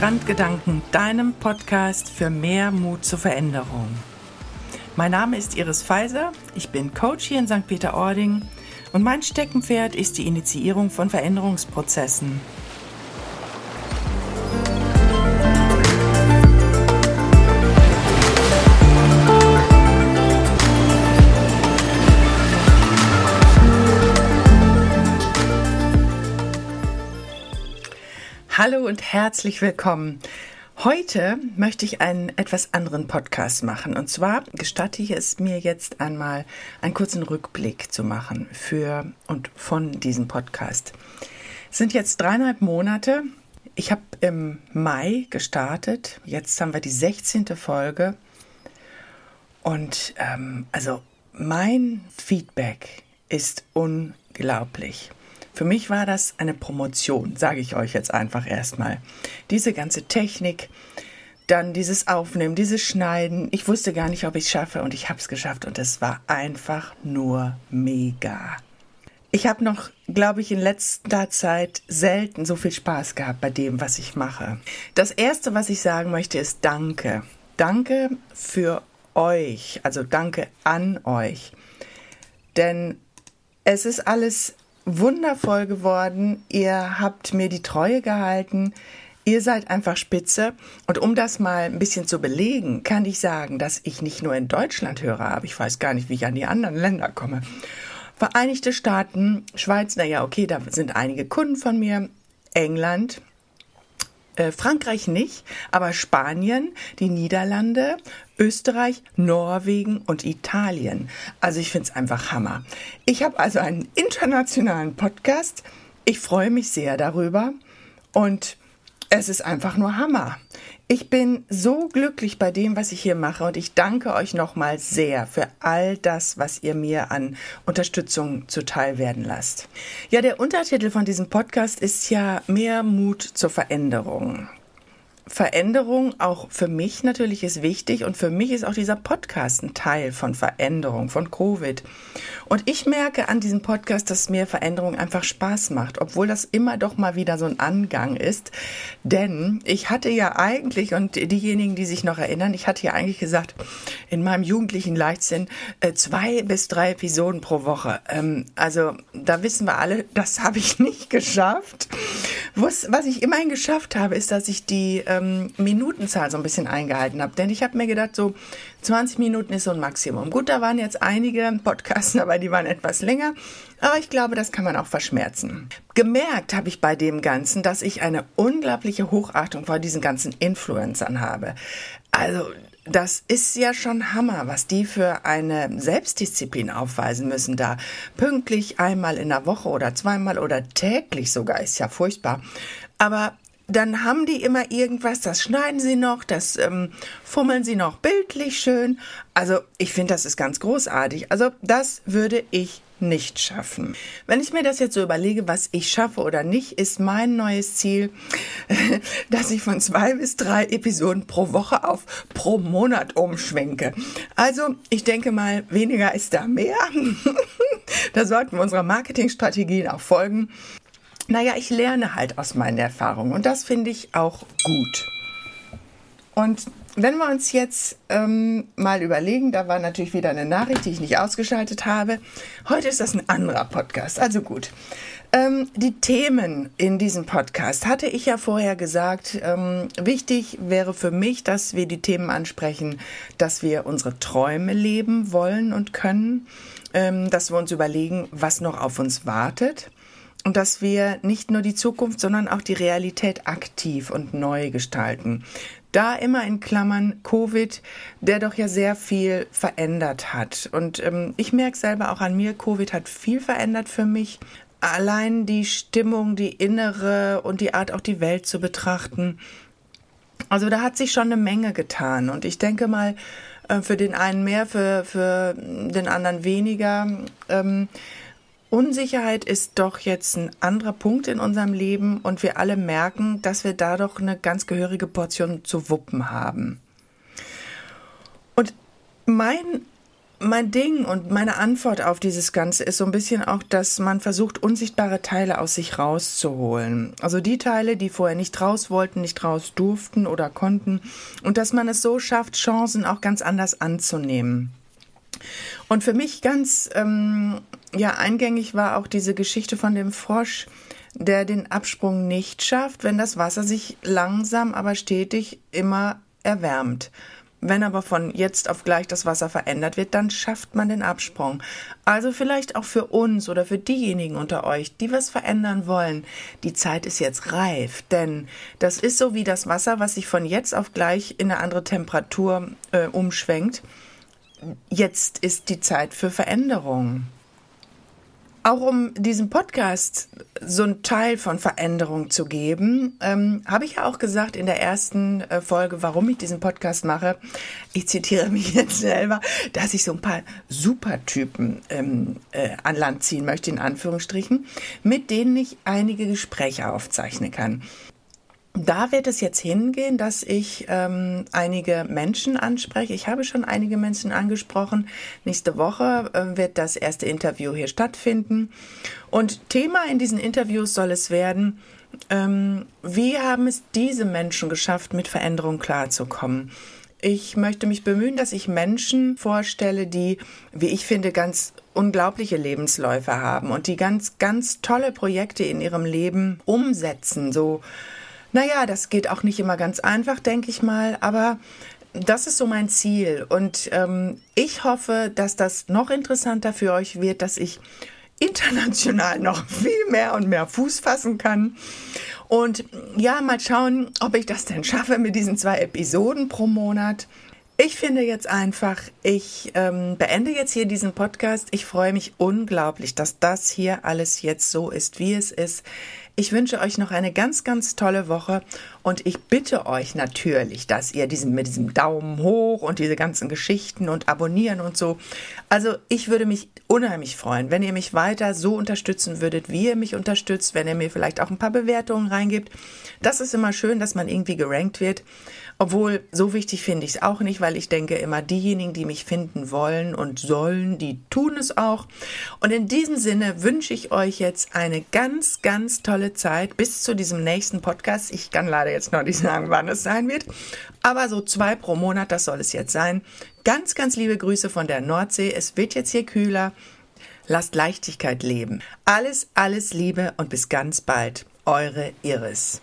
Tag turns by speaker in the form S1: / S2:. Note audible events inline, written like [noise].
S1: Strandgedanken, deinem Podcast für mehr Mut zur Veränderung. Mein Name ist Iris Pfizer, ich bin Coach hier in St. Peter-Ording und mein Steckenpferd ist die Initiierung von Veränderungsprozessen. Hallo und herzlich willkommen. Heute möchte ich einen etwas anderen Podcast machen. Und zwar gestatte ich es mir jetzt einmal einen kurzen Rückblick zu machen für und von diesem Podcast. Es sind jetzt dreieinhalb Monate. Ich habe im Mai gestartet. Jetzt haben wir die 16. Folge. Und ähm, also mein Feedback ist unglaublich. Für mich war das eine Promotion, sage ich euch jetzt einfach erstmal. Diese ganze Technik, dann dieses Aufnehmen, dieses Schneiden. Ich wusste gar nicht, ob ich es schaffe und ich habe es geschafft und es war einfach nur mega. Ich habe noch, glaube ich, in letzter Zeit selten so viel Spaß gehabt bei dem, was ich mache. Das Erste, was ich sagen möchte, ist Danke. Danke für euch, also danke an euch. Denn es ist alles wundervoll geworden. Ihr habt mir die Treue gehalten. Ihr seid einfach spitze. Und um das mal ein bisschen zu belegen, kann ich sagen, dass ich nicht nur in Deutschland höre, aber ich weiß gar nicht, wie ich an die anderen Länder komme. Vereinigte Staaten, Schweiz, naja, okay, da sind einige Kunden von mir. England, äh, Frankreich nicht, aber Spanien, die Niederlande, Österreich, Norwegen und Italien. Also ich finde es einfach Hammer. Ich habe also einen internationalen Podcast. Ich freue mich sehr darüber und es ist einfach nur Hammer. Ich bin so glücklich bei dem, was ich hier mache und ich danke euch nochmal sehr für all das, was ihr mir an Unterstützung zuteil werden lasst. Ja, der Untertitel von diesem Podcast ist ja mehr Mut zur Veränderung. Veränderung auch für mich natürlich ist wichtig und für mich ist auch dieser Podcast ein Teil von Veränderung, von Covid. Und ich merke an diesem Podcast, dass mir Veränderung einfach Spaß macht, obwohl das immer doch mal wieder so ein Angang ist. Denn ich hatte ja eigentlich, und diejenigen, die sich noch erinnern, ich hatte ja eigentlich gesagt, in meinem jugendlichen Leichtsinn äh, zwei bis drei Episoden pro Woche. Ähm, also da wissen wir alle, das habe ich [laughs] nicht geschafft. Was, was ich immerhin geschafft habe, ist, dass ich die ähm, Minutenzahl so ein bisschen eingehalten habe. Denn ich habe mir gedacht, so 20 Minuten ist so ein Maximum. Gut, da waren jetzt einige Podcasts [laughs] dabei, die waren etwas länger. Aber ich glaube, das kann man auch verschmerzen. Gemerkt habe ich bei dem Ganzen, dass ich eine unglaubliche Hochachtung vor diesen ganzen Influencern habe. Also, das ist ja schon Hammer, was die für eine Selbstdisziplin aufweisen müssen, da pünktlich einmal in der Woche oder zweimal oder täglich sogar, ist ja furchtbar. Aber dann haben die immer irgendwas, das schneiden sie noch, das ähm, fummeln sie noch bildlich schön. Also ich finde, das ist ganz großartig. Also das würde ich nicht schaffen. Wenn ich mir das jetzt so überlege, was ich schaffe oder nicht, ist mein neues Ziel, [laughs] dass ich von zwei bis drei Episoden pro Woche auf pro Monat umschwenke. Also ich denke mal, weniger ist da mehr. [laughs] da sollten wir unserer Marketingstrategien auch folgen. Naja, ich lerne halt aus meinen Erfahrungen und das finde ich auch gut. Und wenn wir uns jetzt ähm, mal überlegen, da war natürlich wieder eine Nachricht, die ich nicht ausgeschaltet habe. Heute ist das ein anderer Podcast, also gut. Ähm, die Themen in diesem Podcast hatte ich ja vorher gesagt. Ähm, wichtig wäre für mich, dass wir die Themen ansprechen, dass wir unsere Träume leben wollen und können, ähm, dass wir uns überlegen, was noch auf uns wartet und dass wir nicht nur die Zukunft, sondern auch die Realität aktiv und neu gestalten. Da immer in Klammern Covid, der doch ja sehr viel verändert hat. Und ähm, ich merke selber auch an mir, Covid hat viel verändert für mich. Allein die Stimmung, die innere und die Art, auch die Welt zu betrachten. Also da hat sich schon eine Menge getan. Und ich denke mal, äh, für den einen mehr, für, für den anderen weniger. Ähm, Unsicherheit ist doch jetzt ein anderer Punkt in unserem Leben und wir alle merken, dass wir da doch eine ganz gehörige Portion zu wuppen haben. Und mein mein Ding und meine Antwort auf dieses Ganze ist so ein bisschen auch, dass man versucht, unsichtbare Teile aus sich rauszuholen. Also die Teile, die vorher nicht raus wollten, nicht raus durften oder konnten. Und dass man es so schafft, Chancen auch ganz anders anzunehmen. Und für mich ganz ähm, ja eingängig war auch diese Geschichte von dem Frosch, der den Absprung nicht schafft, wenn das Wasser sich langsam, aber stetig immer erwärmt. Wenn aber von jetzt auf gleich das Wasser verändert wird, dann schafft man den Absprung. Also vielleicht auch für uns oder für diejenigen unter euch, die was verändern wollen. Die Zeit ist jetzt reif, denn das ist so wie das Wasser, was sich von jetzt auf gleich in eine andere Temperatur äh, umschwenkt. Jetzt ist die Zeit für Veränderung auch um diesem Podcast so einen Teil von Veränderung zu geben, ähm, habe ich ja auch gesagt in der ersten äh, Folge, warum ich diesen Podcast mache. Ich zitiere mich [laughs] jetzt selber, dass ich so ein paar Supertypen ähm, äh, an Land ziehen möchte, in Anführungsstrichen, mit denen ich einige Gespräche aufzeichnen kann. Da wird es jetzt hingehen, dass ich ähm, einige Menschen anspreche. Ich habe schon einige Menschen angesprochen. Nächste Woche äh, wird das erste Interview hier stattfinden. Und Thema in diesen Interviews soll es werden, ähm, wie haben es diese Menschen geschafft, mit Veränderung klarzukommen. Ich möchte mich bemühen, dass ich Menschen vorstelle, die, wie ich finde, ganz unglaubliche Lebensläufe haben und die ganz, ganz tolle Projekte in ihrem Leben umsetzen. So naja, das geht auch nicht immer ganz einfach, denke ich mal, aber das ist so mein Ziel. Und ähm, ich hoffe, dass das noch interessanter für euch wird, dass ich international [laughs] noch viel mehr und mehr Fuß fassen kann. Und ja, mal schauen, ob ich das denn schaffe mit diesen zwei Episoden pro Monat. Ich finde jetzt einfach, ich ähm, beende jetzt hier diesen Podcast. Ich freue mich unglaublich, dass das hier alles jetzt so ist, wie es ist. Ich wünsche euch noch eine ganz, ganz tolle Woche und ich bitte euch natürlich, dass ihr diesen mit diesem Daumen hoch und diese ganzen Geschichten und abonnieren und so. Also ich würde mich unheimlich freuen, wenn ihr mich weiter so unterstützen würdet, wie ihr mich unterstützt, wenn ihr mir vielleicht auch ein paar Bewertungen reingibt. Das ist immer schön, dass man irgendwie gerankt wird. Obwohl, so wichtig finde ich es auch nicht, weil ich denke immer, diejenigen, die mich finden wollen und sollen, die tun es auch. Und in diesem Sinne wünsche ich euch jetzt eine ganz, ganz tolle Zeit bis zu diesem nächsten Podcast. Ich kann leider jetzt noch nicht sagen, wann es sein wird, aber so zwei pro Monat, das soll es jetzt sein. Ganz, ganz liebe Grüße von der Nordsee. Es wird jetzt hier kühler. Lasst Leichtigkeit leben. Alles, alles Liebe und bis ganz bald. Eure Iris.